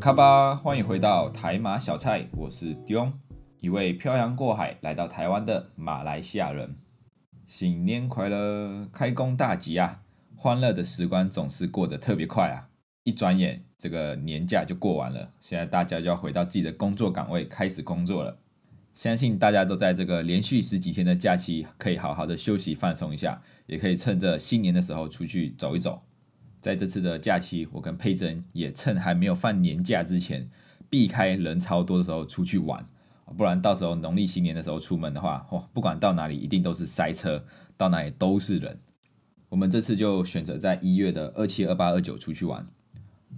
卡巴，欢迎回到台马小菜，我是 Dion，一位漂洋过海来到台湾的马来西亚人。新年快乐，开工大吉啊！欢乐的时光总是过得特别快啊！一转眼，这个年假就过完了，现在大家就要回到自己的工作岗位开始工作了。相信大家都在这个连续十几天的假期，可以好好的休息放松一下，也可以趁着新年的时候出去走一走。在这次的假期，我跟佩珍也趁还没有放年假之前，避开人超多的时候出去玩，不然到时候农历新年的时候出门的话，哦，不管到哪里一定都是塞车，到哪里都是人。我们这次就选择在一月的二七、二八、二九出去玩，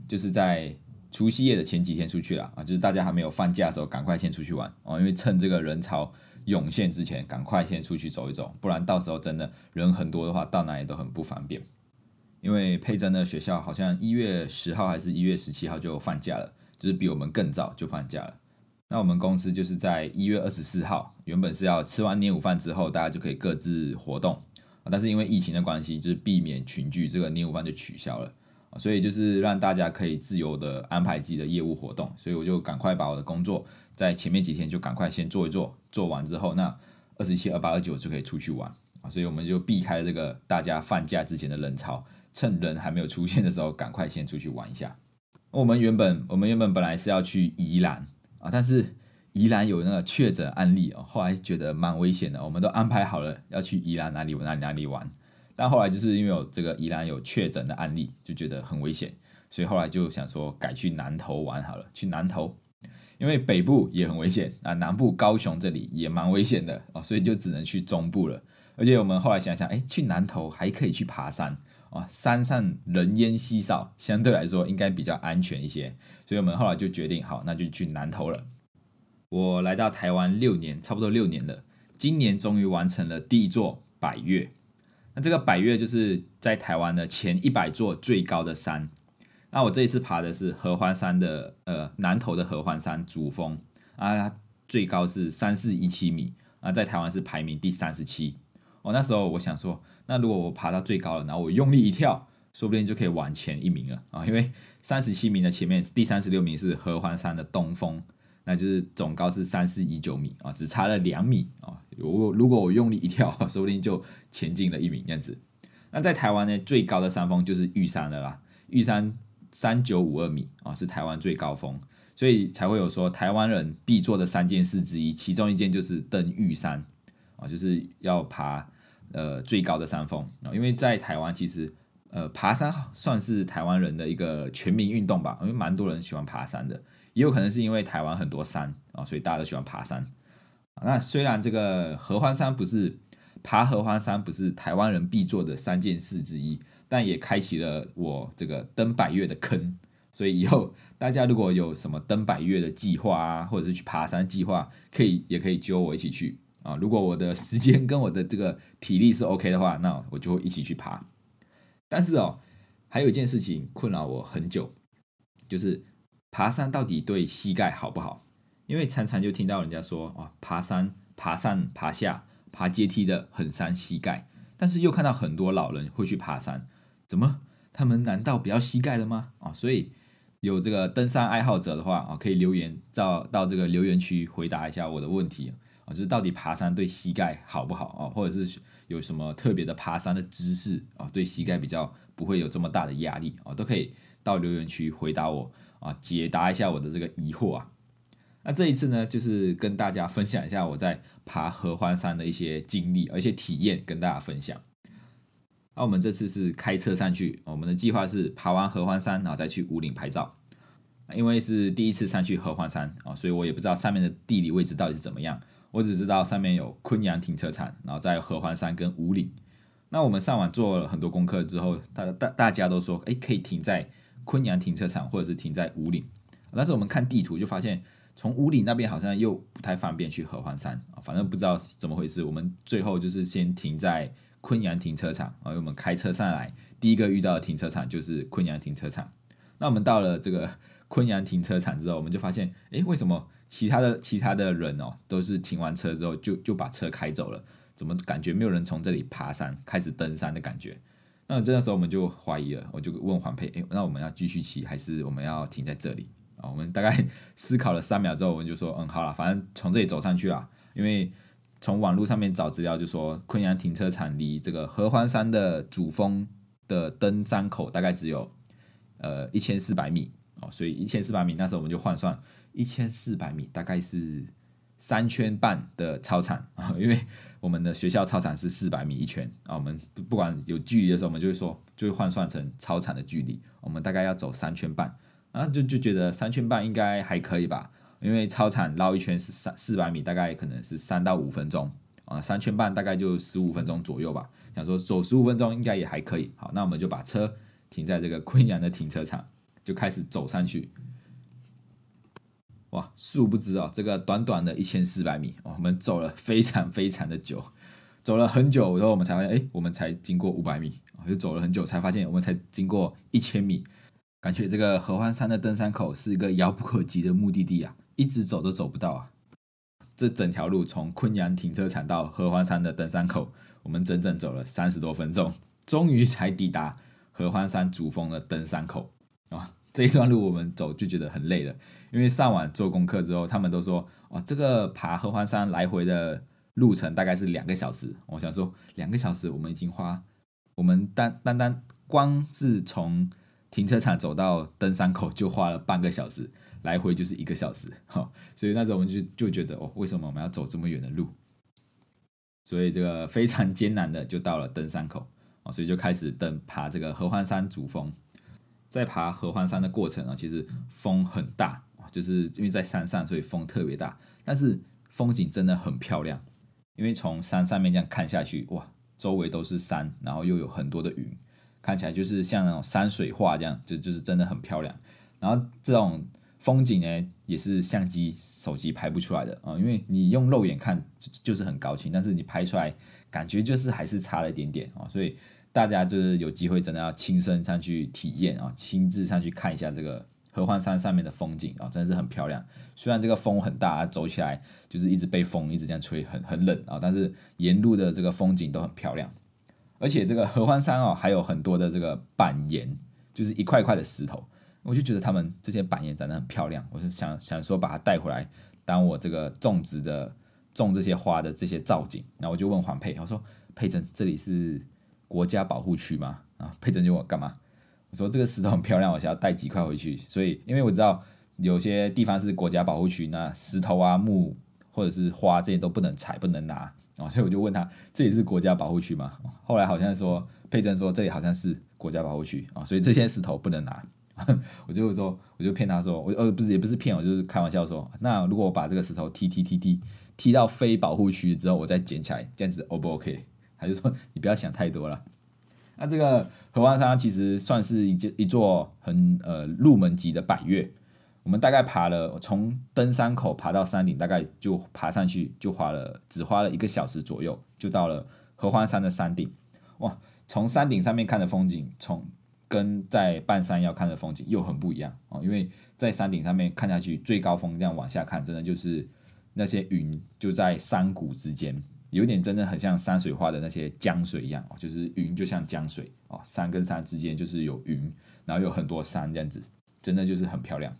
就是在除夕夜的前几天出去了啊，就是大家还没有放假的时候，赶快先出去玩哦，因为趁这个人潮涌现之前，赶快先出去走一走，不然到时候真的人很多的话，到哪里都很不方便。因为佩珍的学校好像一月十号还是一月十七号就放假了，就是比我们更早就放假了。那我们公司就是在一月二十四号，原本是要吃完年午饭之后，大家就可以各自活动。但是因为疫情的关系，就是避免群聚，这个年午饭就取消了所以就是让大家可以自由的安排自己的业务活动，所以我就赶快把我的工作在前面几天就赶快先做一做，做完之后，那二十七、二八、二九就可以出去玩啊，所以我们就避开了这个大家放假之前的人潮，趁人还没有出现的时候，赶快先出去玩一下。我们原本我们原本本来是要去宜兰啊，但是。宜兰有那个确诊案例哦，后来觉得蛮危险的，我们都安排好了要去宜兰哪里哪里哪里玩，但后来就是因为有这个宜兰有确诊的案例，就觉得很危险，所以后来就想说改去南投玩好了，去南投，因为北部也很危险啊，南部高雄这里也蛮危险的哦，所以就只能去中部了。而且我们后来想想，哎，去南投还可以去爬山啊，山上人烟稀少，相对来说应该比较安全一些，所以我们后来就决定好，那就去南投了。我来到台湾六年，差不多六年了。今年终于完成了第一座百岳。那这个百岳就是在台湾的前一百座最高的山。那我这一次爬的是合欢山的呃南投的合欢山主峰啊，最高是三四一七米啊，在台湾是排名第三十七。哦，那时候我想说，那如果我爬到最高了，然后我用力一跳，说不定就可以往前一名了啊，因为三十七名的前面第三十六名是合欢山的东峰。那就是总高是三四一九米啊，只差了两米啊。如如果我用力一跳，说不定就前进了一名这样子。那在台湾呢，最高的山峰就是玉山了啦。玉山三九五二米啊，是台湾最高峰，所以才会有说台湾人必做的三件事之一，其中一件就是登玉山啊，就是要爬呃最高的山峰啊。因为在台湾其实呃爬山算是台湾人的一个全民运动吧，因为蛮多人喜欢爬山的。也有可能是因为台湾很多山啊，所以大家都喜欢爬山。那虽然这个合欢山不是爬合欢山不是台湾人必做的三件事之一，但也开启了我这个登百岳的坑。所以以后大家如果有什么登百岳的计划啊，或者是去爬山计划，可以也可以揪我一起去啊。如果我的时间跟我的这个体力是 OK 的话，那我就会一起去爬。但是哦，还有一件事情困扰我很久，就是。爬山到底对膝盖好不好？因为常常就听到人家说，啊，爬山、爬上、爬下、爬阶梯的很伤膝盖。但是又看到很多老人会去爬山，怎么？他们难道不要膝盖了吗？啊，所以有这个登山爱好者的话，啊，可以留言到到这个留言区回答一下我的问题啊，就是到底爬山对膝盖好不好啊？或者是有什么特别的爬山的姿势啊，对膝盖比较不会有这么大的压力啊，都可以到留言区回答我。啊，解答一下我的这个疑惑啊。那这一次呢，就是跟大家分享一下我在爬合欢山的一些经历，而且体验跟大家分享。那我们这次是开车上去，我们的计划是爬完合欢山，然后再去五岭拍照。因为是第一次上去合欢山啊，所以我也不知道上面的地理位置到底是怎么样。我只知道上面有昆阳停车场，然后在合欢山跟五岭。那我们上网做了很多功课之后，大大大家都说，哎，可以停在。昆阳停车场，或者是停在五岭但是我们看地图就发现，从五里那边好像又不太方便去合欢山，反正不知道怎么回事。我们最后就是先停在昆阳停车场啊，我们开车上来，第一个遇到的停车场就是昆阳停车场。那我们到了这个昆阳停车场之后，我们就发现，哎，为什么其他的其他的人哦，都是停完车之后就就把车开走了？怎么感觉没有人从这里爬山开始登山的感觉？那这个时候我们就怀疑了，我就问黄佩，哎，那我们要继续骑还是我们要停在这里？啊，我们大概思考了三秒之后，我们就说，嗯，好了，反正从这里走上去啊，因为从网络上面找资料就说，昆阳停车场离这个合欢山的主峰的登山口大概只有呃一千四百米哦，所以一千四百米那时候我们就换算一千四百米大概是三圈半的操场啊，因为我们的学校操场是四百米一圈啊，我们不管有距离的时候，我们就会说就会换算成操场的距离，我们大概要走三圈半。啊，就就觉得三圈半应该还可以吧，因为操场绕一圈是三四百米，大概可能是三到五分钟啊，三圈半大概就十五分钟左右吧。想说走十五分钟应该也还可以。好，那我们就把车停在这个昆阳的停车场，就开始走上去。哇，殊不知啊，这个短短的一千四百米，我们走了非常非常的久，走了很久，然后我们才发现，哎，我们才经过五百米，就走了很久才发现，我们才经过一千米。感觉这个合欢山的登山口是一个遥不可及的目的地啊，一直走都走不到啊！这整条路从昆阳停车场到合欢山的登山口，我们整整走了三十多分钟，终于才抵达合欢山主峰的登山口啊！这一段路我们走就觉得很累了，因为上晚做功课之后，他们都说哦，这个爬合欢山来回的路程大概是两个小时。我想说，两个小时我们已经花，我们单单单光是从停车场走到登山口就花了半个小时，来回就是一个小时，哈，所以那时候我们就就觉得哦，为什么我们要走这么远的路？所以这个非常艰难的就到了登山口啊，所以就开始登爬这个合欢山主峰。在爬合欢山的过程啊，其实风很大就是因为在山上，所以风特别大，但是风景真的很漂亮，因为从山上面这样看下去，哇，周围都是山，然后又有很多的云。看起来就是像那种山水画这样，就就是真的很漂亮。然后这种风景呢，也是相机、手机拍不出来的啊，因为你用肉眼看就就是很高清，但是你拍出来感觉就是还是差了一点点啊。所以大家就是有机会真的要亲身上去体验啊，亲自上去看一下这个合欢山上面的风景啊，真的是很漂亮。虽然这个风很大，走起来就是一直被风一直这样吹，很很冷啊，但是沿路的这个风景都很漂亮。而且这个合欢山哦，还有很多的这个板岩，就是一块块的石头，我就觉得他们这些板岩长得很漂亮，我就想想说把它带回来，当我这个种植的种这些花的这些造景。然后我就问黄佩，我说佩珍，这里是国家保护区吗？啊，佩珍就问我干嘛？我说这个石头很漂亮，我想要带几块回去。所以因为我知道有些地方是国家保护区，那石头啊木或者是花这些都不能采，不能拿。啊，所以我就问他，这里是国家保护区吗？后来好像说佩珍说这里好像是国家保护区啊，所以这些石头不能拿。我就说，我就骗他说，我呃不是也不是骗我，就是开玩笑说，那如果我把这个石头踢踢踢踢踢到非保护区之后，我再捡起来，这样子 O 不 OK？他就说你不要想太多了。那这个合欢山其实算是一一座很呃入门级的百岳。我们大概爬了从登山口爬到山顶，大概就爬上去就花了只花了一个小时左右，就到了合欢山的山顶。哇，从山顶上面看的风景，从跟在半山腰看的风景又很不一样哦。因为在山顶上面看下去，最高峰这样往下看，真的就是那些云就在山谷之间，有点真的很像山水画的那些江水一样哦，就是云就像江水哦，山跟山之间就是有云，然后有很多山这样子，真的就是很漂亮。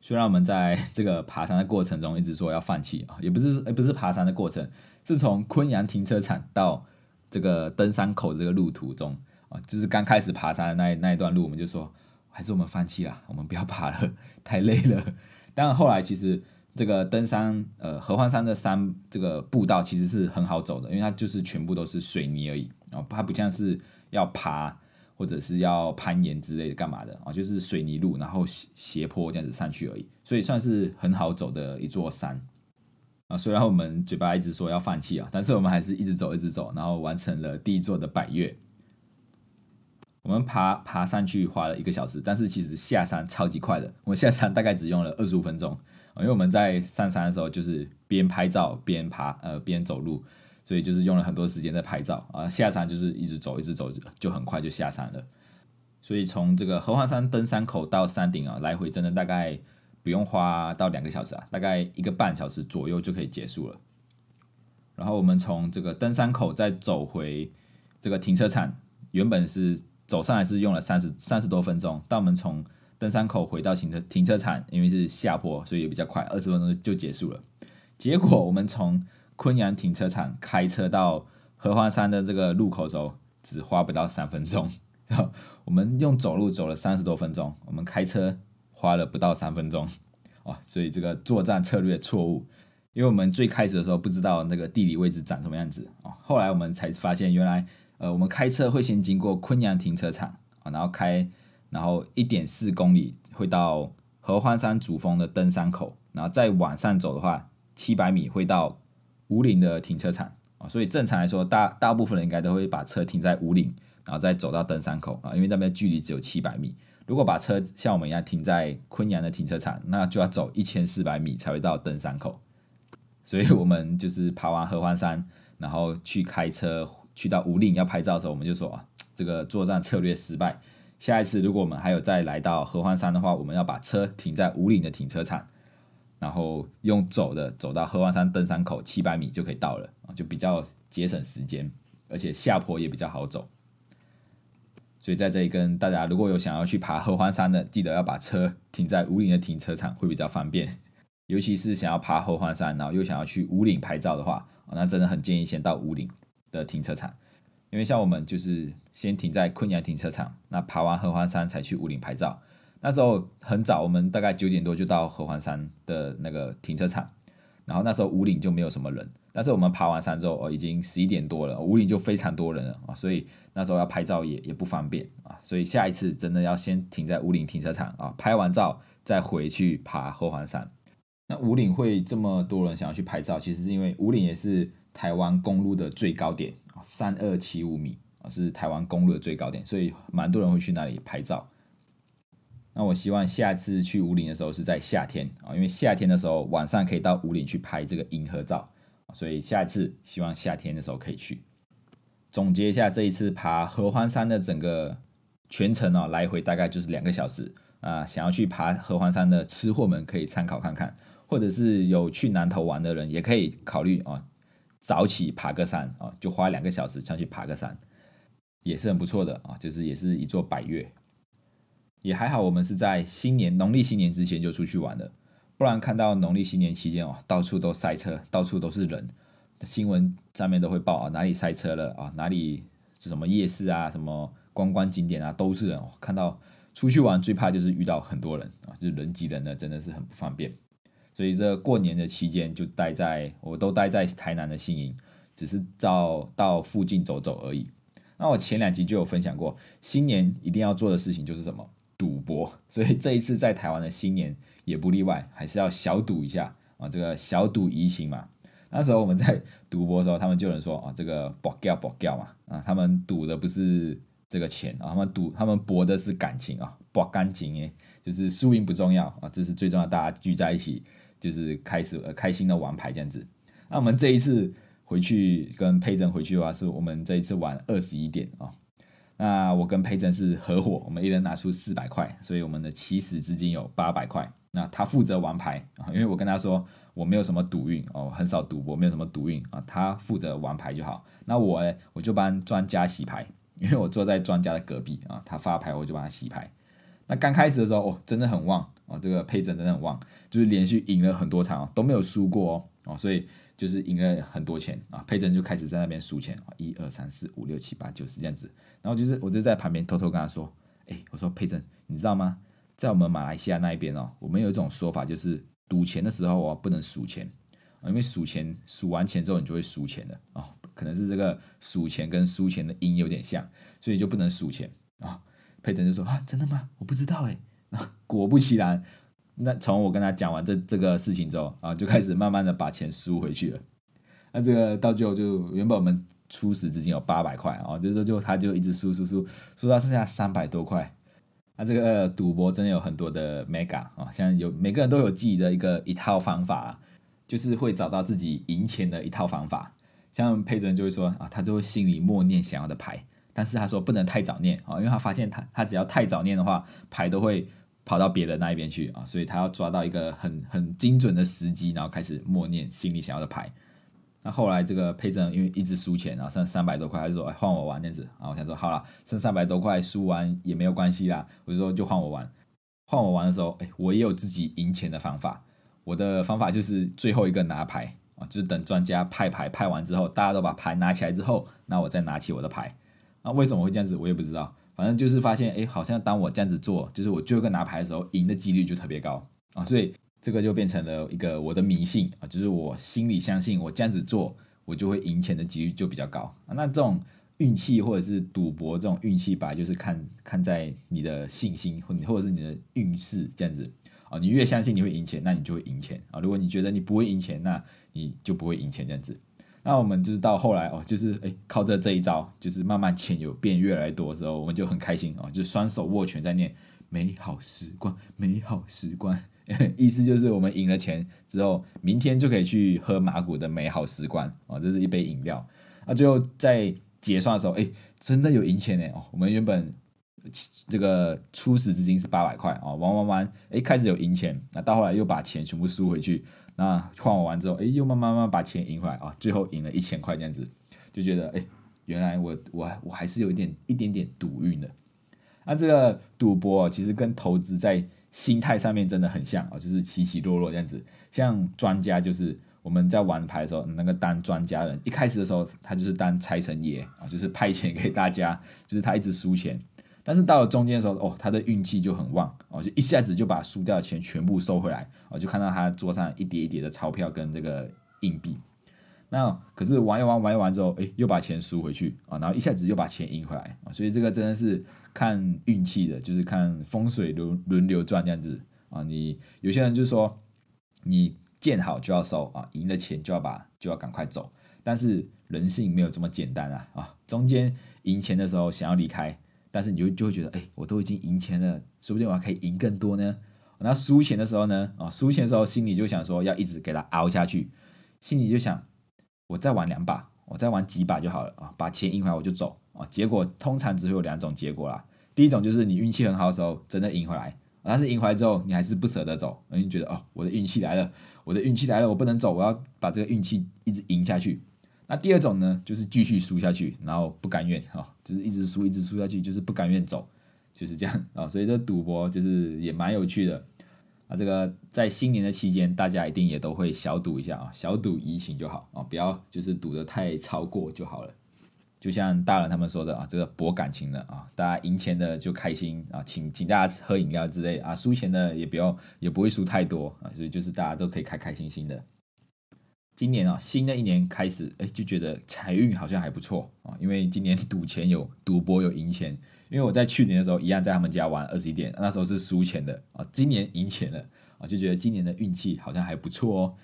虽然我们在这个爬山的过程中一直说要放弃啊，也不是，不是爬山的过程，是从昆阳停车场到这个登山口这个路途中啊，就是刚开始爬山的那那一段路，我们就说还是我们放弃了，我们不要爬了，太累了。但后来其实这个登山，呃，合欢山的山这个步道其实是很好走的，因为它就是全部都是水泥而已啊，它不像是要爬。或者是要攀岩之类的干嘛的啊？就是水泥路，然后斜斜坡这样子上去而已，所以算是很好走的一座山啊。虽然我们嘴巴一直说要放弃啊，但是我们还是一直走，一直走，然后完成了第一座的百岳。我们爬爬上去花了一个小时，但是其实下山超级快的。我下山大概只用了二十五分钟，因为我们在上山的时候就是边拍照边爬，呃边走路，所以就是用了很多时间在拍照啊。下山就是一直走一直走，就很快就下山了。所以从这个合欢山登山口到山顶啊，来回真的大概不用花到两个小时啊，大概一个半小时左右就可以结束了。然后我们从这个登山口再走回这个停车场，原本是。走上来是用了三十三十多分钟，但我们从登山口回到停车停车场，因为是下坡，所以也比较快，二十分钟就结束了。结果我们从昆阳停车场开车到合欢山的这个路口时候，只花不到三分钟。我们用走路走了三十多分钟，我们开车花了不到三分钟。哦，所以这个作战策略错误，因为我们最开始的时候不知道那个地理位置长什么样子哦，后来我们才发现原来。呃，我们开车会先经过昆阳停车场啊，然后开，然后一点四公里会到合欢山主峰的登山口，然后再往上走的话，七百米会到五岭的停车场啊。所以正常来说，大大部分人应该都会把车停在五岭，然后再走到登山口啊，因为那边距离只有七百米。如果把车像我们一样停在昆阳的停车场，那就要走一千四百米才会到登山口。所以我们就是爬完合欢山，然后去开车。去到五岭要拍照的时候，我们就说啊，这个作战策略失败。下一次如果我们还有再来到合欢山的话，我们要把车停在五岭的停车场，然后用走的走到合欢山登山口七百米就可以到了啊，就比较节省时间，而且下坡也比较好走。所以在这里跟大家，如果有想要去爬合欢山的，记得要把车停在五岭的停车场会比较方便。尤其是想要爬合欢山，然后又想要去五岭拍照的话，那真的很建议先到五岭。的停车场，因为像我们就是先停在昆阳停车场，那爬完合欢山才去五岭拍照。那时候很早，我们大概九点多就到合欢山的那个停车场，然后那时候五岭就没有什么人。但是我们爬完山之后，哦，已经十一点多了，五岭就非常多人了啊，所以那时候要拍照也也不方便啊。所以下一次真的要先停在五岭停车场啊，拍完照再回去爬合欢山。那五岭会这么多人想要去拍照，其实是因为五岭也是。台湾公路的最高点，三二七五米啊，是台湾公路的最高点，所以蛮多人会去那里拍照。那我希望下次去五岭的时候是在夏天啊，因为夏天的时候晚上可以到五岭去拍这个银河照，所以下次希望夏天的时候可以去。总结一下这一次爬合欢山的整个全程哦，来回大概就是两个小时啊。想要去爬合欢山的吃货们可以参考看看，或者是有去南头玩的人也可以考虑啊。早起爬个山啊，就花两个小时上去爬个山，也是很不错的啊。就是也是一座百岳，也还好。我们是在新年农历新年之前就出去玩的，不然看到农历新年期间哦，到处都塞车，到处都是人，新闻上面都会报啊，哪里塞车了啊，哪里是什么夜市啊，什么观光景点啊，都是人。看到出去玩最怕就是遇到很多人啊，就人挤人的，真的是很不方便。所以这过年的期间就待在，我都待在台南的新营，只是到到附近走走而已。那我前两集就有分享过，新年一定要做的事情就是什么赌博。所以这一次在台湾的新年也不例外，还是要小赌一下啊，这个小赌怡情嘛。那时候我们在赌博的时候，他们就能说啊，这个博掉博掉嘛啊，他们赌的不是这个钱啊，他们赌他们博的是感情啊，博感情诶，就是输赢不重要啊，这是最重要，大家聚在一起。就是开始呃开心的玩牌这样子，那我们这一次回去跟佩珍回去的话，是我们这一次玩二十一点啊。那我跟佩珍是合伙，我们一人拿出四百块，所以我们的起始资金有八百块。那他负责玩牌啊，因为我跟他说我没有什么赌运哦，很少赌博，没有什么赌运啊，他负责玩牌就好。那我呢，我就帮专家洗牌，因为我坐在专家的隔壁啊，他发牌我就帮他洗牌。那刚开始的时候哦，真的很旺。哦，这个配阵真的很旺，就是连续赢了很多场都没有输过哦，哦，所以就是赢了很多钱啊。配阵就开始在那边数钱，一二三四五六七八九十这样子。然后就是我就在旁边偷偷跟他说，哎，我说配阵，你知道吗？在我们马来西亚那一边哦，我们有一种说法，就是赌钱的时候哦不能数钱，因为数钱数完钱之后你就会输钱了哦，可能是这个数钱跟输钱的音有点像，所以就不能数钱啊。配阵就说啊，真的吗？我不知道哎。果不其然，那从我跟他讲完这这个事情之后啊，就开始慢慢的把钱输回去了。那这个到最后就原本我们初始资金有八百块啊，就是就他就一直输输输输到剩下三百多块。那这个赌博真的有很多的 mega 啊，像有每个人都有自己的一个一套方法，就是会找到自己赢钱的一套方法。像佩珍就会说啊，他就会心里默念想要的牌，但是他说不能太早念啊，因为他发现他他只要太早念的话，牌都会跑到别人那一边去啊，所以他要抓到一个很很精准的时机，然后开始默念心里想要的牌。那后来这个佩正因为一直输钱，然后剩三百多块，他就说换我玩这样子啊，我想说好了，剩三百多块输完也没有关系啦，我就说就换我玩。换我玩的时候，哎，我也有自己赢钱的方法，我的方法就是最后一个拿牌。啊，就是等专家派牌派完之后，大家都把牌拿起来之后，那我再拿起我的牌。那为什么会这样子，我也不知道。反正就是发现，哎，好像当我这样子做，就是我最后一个拿牌的时候，赢的几率就特别高啊。所以这个就变成了一个我的迷信啊，就是我心里相信，我这样子做，我就会赢钱的几率就比较高啊。那这种运气或者是赌博这种运气吧，就是看看在你的信心或或者是你的运势这样子啊。你越相信你会赢钱，那你就会赢钱啊。如果你觉得你不会赢钱，那你就不会赢钱这样子，那我们就是到后来哦，就是哎靠着这一招，就是慢慢钱有变越来越多的时候，我们就很开心哦，就双手握拳在念美好时光，美好时光，意思就是我们赢了钱之后，明天就可以去喝马古的美好时光哦，这是一杯饮料。那最后在结算的时候，哎，真的有赢钱呢哦，我们原本这个初始资金是八百块哦，玩玩玩，哎开始有赢钱，那到后来又把钱全部输回去。那换完之后，哎，又慢慢慢把钱赢回来啊，最后赢了一千块这样子，就觉得哎，原来我我我还是有一点一点点赌运的。那这个赌博其实跟投资在心态上面真的很像啊，就是起起落落这样子。像专家就是我们在玩牌的时候，那个当专家人，一开始的时候他就是当财神爷啊，就是派钱给大家，就是他一直输钱。但是到了中间的时候，哦，他的运气就很旺，哦，就一下子就把输掉的钱全部收回来，哦，就看到他桌上一叠一叠的钞票跟这个硬币。那可是玩一玩玩一玩之后，哎，又把钱输回去啊，然后一下子又把钱赢回来啊，所以这个真的是看运气的，就是看风水轮轮流转这样子啊。你有些人就说，你见好就要收啊，赢了钱就要把就要赶快走，但是人性没有这么简单啊啊，中间赢钱的时候想要离开。但是你就就会觉得，哎，我都已经赢钱了，说不定我还可以赢更多呢。那输钱的时候呢？啊，输钱的时候心里就想说，要一直给他熬下去，心里就想，我再玩两把，我再玩几把就好了啊，把钱赢回来我就走啊。结果通常只会有两种结果啦。第一种就是你运气很好的时候，真的赢回来，但是赢回来之后，你还是不舍得走，你觉得哦，我的运气来了，我的运气来了，我不能走，我要把这个运气一直赢下去。那第二种呢，就是继续输下去，然后不甘愿啊，就是一直输，一直输下去，就是不甘愿走，就是这样啊。所以这赌博就是也蛮有趣的啊。这个在新年的期间，大家一定也都会小赌一下啊，小赌怡情就好啊，不要就是赌的太超过就好了。就像大人他们说的啊，这个博感情的啊，大家赢钱的就开心啊，请请大家喝饮料之类啊，输钱的也不要也不会输太多啊，所以就是大家都可以开开心心的。今年啊，新的一年开始，哎，就觉得财运好像还不错啊，因为今年赌钱有赌博有赢钱。因为我在去年的时候一样在他们家玩二十一点，那时候是输钱的啊，今年赢钱了啊，就觉得今年的运气好像还不错哦。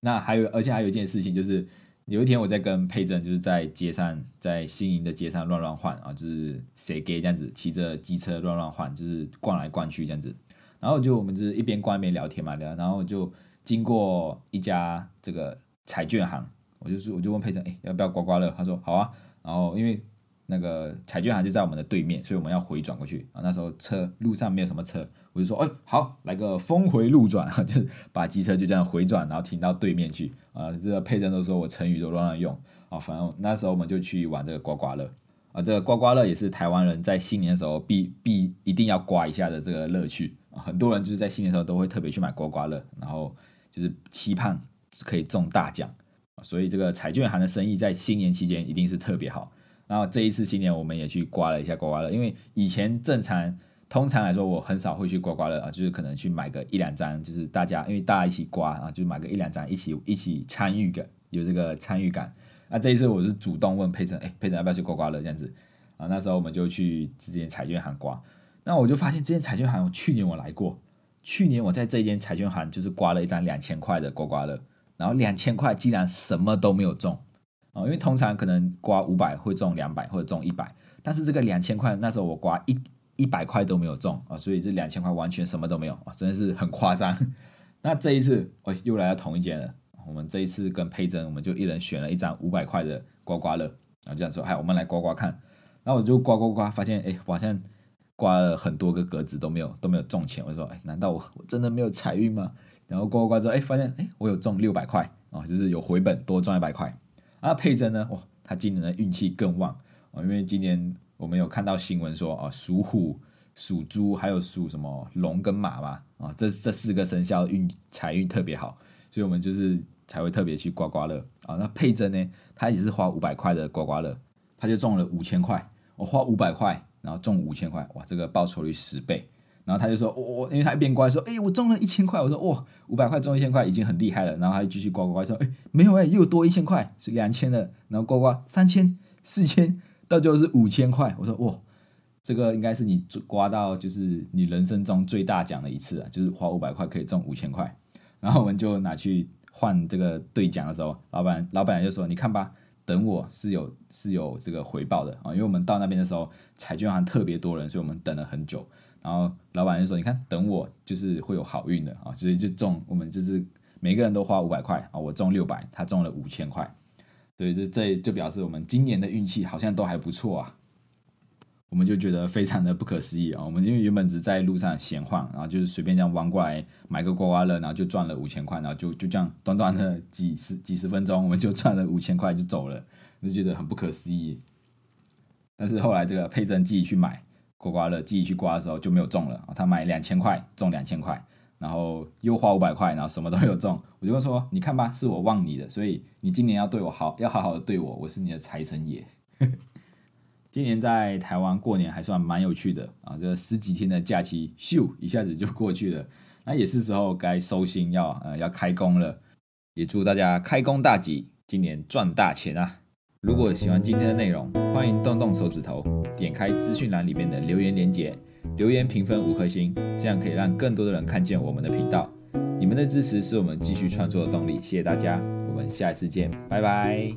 那还有，而且还有一件事情就是，有一天我在跟佩珍就是在街上，在新营的街上乱乱换啊，就是谁给这样子，骑着机车乱乱换，就是逛来逛去这样子。然后就我们就是一边逛一边聊天嘛，聊，然后就经过一家这个。彩券行，我就我就问佩珍，哎，要不要刮刮乐？他说好啊。然后因为那个彩券行就在我们的对面，所以我们要回转过去啊。那时候车路上没有什么车，我就说，哎，好，来个峰回路转，就是把机车就这样回转，然后停到对面去啊。这个佩珍都说我成语都乱乱用啊。反正那时候我们就去玩这个刮刮乐啊。这个刮刮乐也是台湾人在新年的时候必必一定要刮一下的这个乐趣啊。很多人就是在新年的时候都会特别去买刮刮乐，然后就是期盼。可以中大奖所以这个彩券行的生意在新年期间一定是特别好。然后这一次新年我们也去刮了一下刮刮乐，因为以前正常通常来说我很少会去刮刮乐啊，就是可能去买个一两张，就是大家因为大家一起刮啊，就买个一两张一起一起参与感，有这个参与感。那这一次我是主动问佩珍，哎，佩珍要不要去刮刮乐这样子啊？那时候我们就去这间彩券行刮，那我就发现这间彩券行去年我来过，去年我在这间彩券行就是刮了一张两千块的刮刮乐。然后两千块竟然什么都没有中，哦，因为通常可能刮五百会中两百或者中一百，但是这个两千块那时候我刮一一百块都没有中啊，所以这两千块完全什么都没有啊，真的是很夸张。那这一次，哎，又来到同一间了。我们这一次跟佩珍，我们就一人选了一张五百块的刮刮乐，然后这样说，嗨，我们来刮刮看。然后我就刮刮刮，发现，哎，好像刮了很多个格子都没有都没有中钱。我说，哎，难道我我真的没有财运吗？然后刮刮之后，哎，发现，哎，我有中六百块啊，就是有回本，多赚一百块。啊，佩珍呢，哇，他今年的运气更旺啊，因为今年我们有看到新闻说，啊，属虎。属猪还有属什么龙跟马嘛啊，这这四个生肖运财运特别好，所以我们就是才会特别去刮刮乐啊。那佩珍呢，他也是花五百块的刮刮乐，他就中了五千块。我花五百块，然后中五千块，哇，这个报酬率十倍。然后他就说，我因为他一边刮说，哎，我中了一千块。我说，哇，五百块中一千块已经很厉害了。然后他就继续刮刮刮，说，哎，没有哎，又多一千块，是两千的。然后刮刮三千、四千，到最后是五千块。我说，哇。这个应该是你刮到就是你人生中最大奖的一次啊，就是花五百块可以中五千块，然后我们就拿去换这个兑奖的时候，老板老板就说：“你看吧，等我是有是有这个回报的啊，因为我们到那边的时候彩券行特别多人，所以我们等了很久。然后老板就说：你看，等我就是会有好运的啊，所以就中我们就是每个人都花五百块啊，我中六百，他中了五千块，所以这这就表示我们今年的运气好像都还不错啊。”我们就觉得非常的不可思议啊！我们因为原本只在路上闲晃，然后就是随便这样弯过来买个刮刮乐，然后就赚了五千块，然后就就这样短短的几十几十分钟，我们就赚了五千块就走了，就觉得很不可思议。但是后来这个佩珍自己去买刮刮乐，自己去刮的时候就没有中了！他买两千块中两千块，然后又花五百块，然后什么都没有中。我就说：你看吧，是我忘你的，所以你今年要对我好，要好好的对我，我是你的财神爷。今年在台湾过年还算蛮有趣的啊，这十几天的假期咻一下子就过去了，那也是时候该收心要呃要开工了，也祝大家开工大吉，今年赚大钱啊！如果喜欢今天的内容，欢迎动动手指头，点开资讯栏里面的留言连接，留言评分五颗星，这样可以让更多的人看见我们的频道。你们的支持是我们继续创作的动力，谢谢大家，我们下一次见，拜拜。